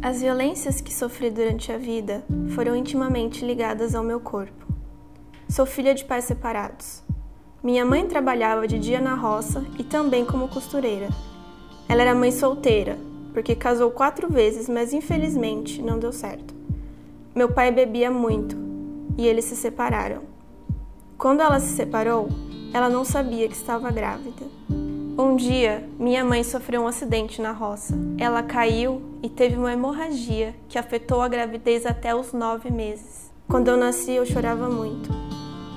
As violências que sofri durante a vida foram intimamente ligadas ao meu corpo. Sou filha de pais separados. Minha mãe trabalhava de dia na roça e também como costureira. Ela era mãe solteira, porque casou quatro vezes, mas infelizmente não deu certo. Meu pai bebia muito e eles se separaram. Quando ela se separou, ela não sabia que estava grávida. Um dia, minha mãe sofreu um acidente na roça. Ela caiu e teve uma hemorragia que afetou a gravidez até os nove meses. Quando eu nasci, eu chorava muito.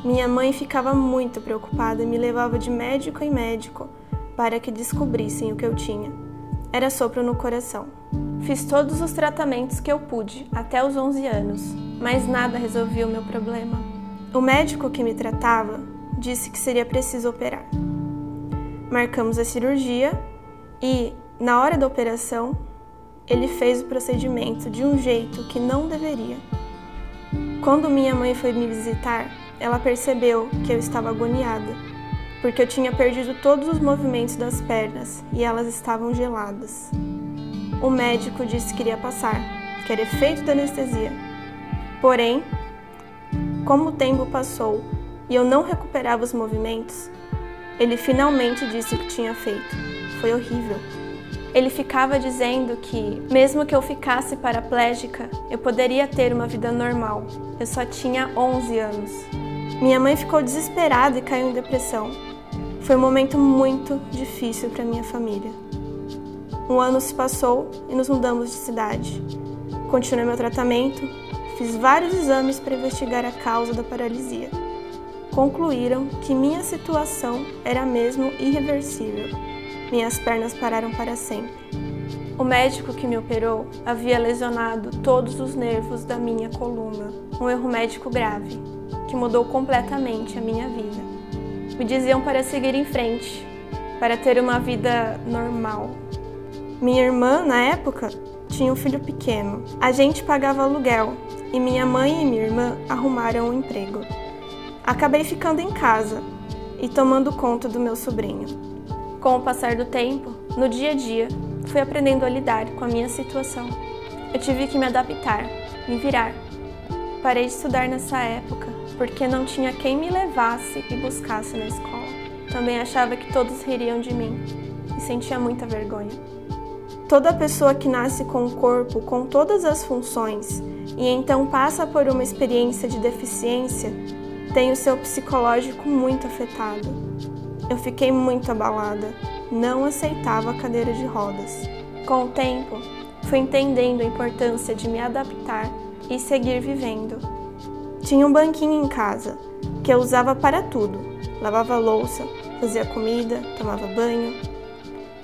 Minha mãe ficava muito preocupada e me levava de médico em médico para que descobrissem o que eu tinha. Era sopro no coração. Fiz todos os tratamentos que eu pude até os 11 anos, mas nada resolvia o meu problema. O médico que me tratava disse que seria preciso operar. Marcamos a cirurgia e, na hora da operação, ele fez o procedimento de um jeito que não deveria. Quando minha mãe foi me visitar, ela percebeu que eu estava agoniada, porque eu tinha perdido todos os movimentos das pernas e elas estavam geladas. O médico disse que iria passar, que era efeito da anestesia. Porém, como o tempo passou e eu não recuperava os movimentos, ele finalmente disse o que tinha feito. Foi horrível. Ele ficava dizendo que, mesmo que eu ficasse paraplégica, eu poderia ter uma vida normal. Eu só tinha 11 anos. Minha mãe ficou desesperada e caiu em depressão. Foi um momento muito difícil para minha família. Um ano se passou e nos mudamos de cidade. Continuei meu tratamento, fiz vários exames para investigar a causa da paralisia concluíram que minha situação era mesmo irreversível. Minhas pernas pararam para sempre. O médico que me operou havia lesionado todos os nervos da minha coluna, um erro médico grave, que mudou completamente a minha vida. Me diziam para seguir em frente, para ter uma vida normal. Minha irmã, na época, tinha um filho pequeno. A gente pagava aluguel e minha mãe e minha irmã arrumaram um emprego. Acabei ficando em casa e tomando conta do meu sobrinho. Com o passar do tempo, no dia a dia, fui aprendendo a lidar com a minha situação. Eu tive que me adaptar, me virar. Parei de estudar nessa época porque não tinha quem me levasse e buscasse na escola. Também achava que todos ririam de mim e sentia muita vergonha. Toda pessoa que nasce com um corpo com todas as funções e então passa por uma experiência de deficiência tem o seu psicológico muito afetado. Eu fiquei muito abalada, não aceitava a cadeira de rodas. Com o tempo, fui entendendo a importância de me adaptar e seguir vivendo. Tinha um banquinho em casa que eu usava para tudo: lavava louça, fazia comida, tomava banho.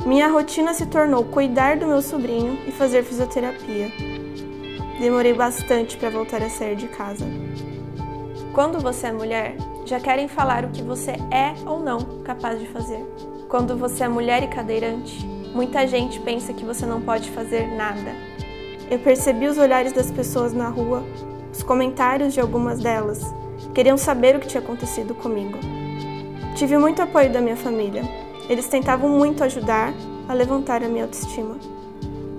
Minha rotina se tornou cuidar do meu sobrinho e fazer fisioterapia. Demorei bastante para voltar a sair de casa. Quando você é mulher, já querem falar o que você é ou não capaz de fazer. Quando você é mulher e cadeirante, muita gente pensa que você não pode fazer nada. Eu percebi os olhares das pessoas na rua, os comentários de algumas delas. Queriam saber o que tinha acontecido comigo. Tive muito apoio da minha família. Eles tentavam muito ajudar a levantar a minha autoestima.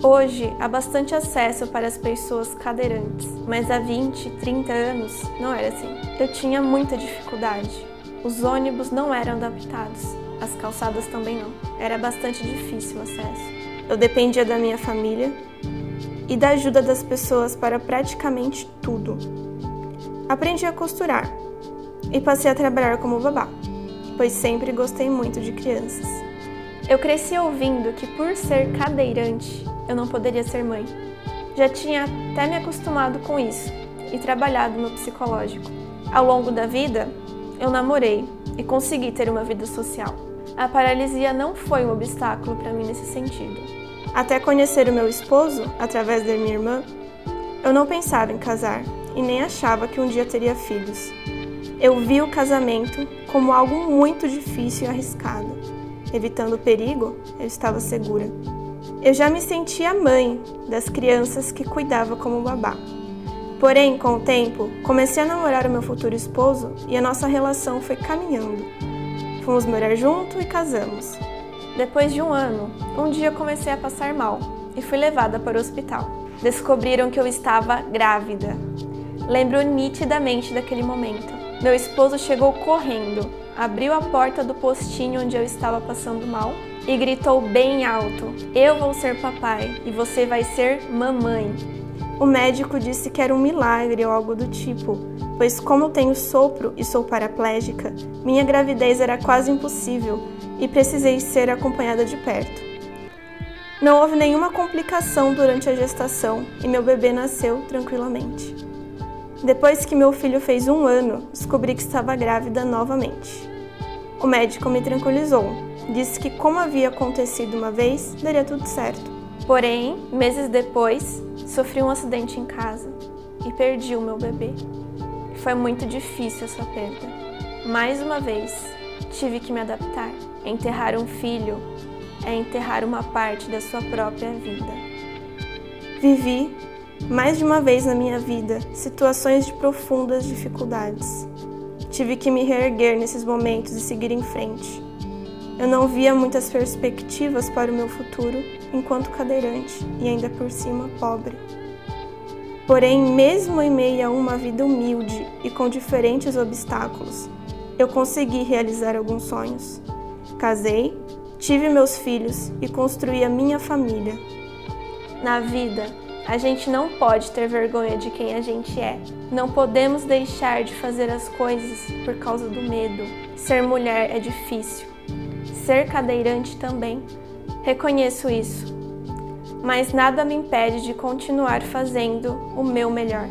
Hoje há bastante acesso para as pessoas cadeirantes, mas há 20, 30 anos não era assim. Eu tinha muita dificuldade. Os ônibus não eram adaptados, as calçadas também não. Era bastante difícil o acesso. Eu dependia da minha família e da ajuda das pessoas para praticamente tudo. Aprendi a costurar e passei a trabalhar como babá, pois sempre gostei muito de crianças. Eu cresci ouvindo que por ser cadeirante eu não poderia ser mãe. Já tinha até me acostumado com isso e trabalhado no psicológico. Ao longo da vida, eu namorei e consegui ter uma vida social. A paralisia não foi um obstáculo para mim nesse sentido. Até conhecer o meu esposo, através da minha irmã, eu não pensava em casar e nem achava que um dia teria filhos. Eu vi o casamento como algo muito difícil e arriscado. Evitando o perigo, eu estava segura. Eu já me sentia mãe das crianças que cuidava como babá. Porém, com o tempo, comecei a namorar o meu futuro esposo e a nossa relação foi caminhando. Fomos morar junto e casamos. Depois de um ano, um dia comecei a passar mal e fui levada para o hospital. Descobriram que eu estava grávida. Lembro nitidamente daquele momento. Meu esposo chegou correndo, abriu a porta do postinho onde eu estava passando mal e gritou bem alto: Eu vou ser papai e você vai ser mamãe. O médico disse que era um milagre ou algo do tipo, pois, como tenho sopro e sou paraplégica, minha gravidez era quase impossível e precisei ser acompanhada de perto. Não houve nenhuma complicação durante a gestação e meu bebê nasceu tranquilamente. Depois que meu filho fez um ano, descobri que estava grávida novamente. O médico me tranquilizou, disse que, como havia acontecido uma vez, daria tudo certo. Porém, meses depois, sofri um acidente em casa e perdi o meu bebê. Foi muito difícil essa perda. Mais uma vez, tive que me adaptar. Enterrar um filho é enterrar uma parte da sua própria vida. Vivi, mais de uma vez na minha vida, situações de profundas dificuldades. Tive que me reerguer nesses momentos e seguir em frente. Eu não via muitas perspectivas para o meu futuro enquanto cadeirante e ainda por cima pobre. Porém, mesmo em meio a uma vida humilde e com diferentes obstáculos, eu consegui realizar alguns sonhos. Casei, tive meus filhos e construí a minha família. Na vida, a gente não pode ter vergonha de quem a gente é. Não podemos deixar de fazer as coisas por causa do medo. Ser mulher é difícil, ser cadeirante também. Reconheço isso. Mas nada me impede de continuar fazendo o meu melhor.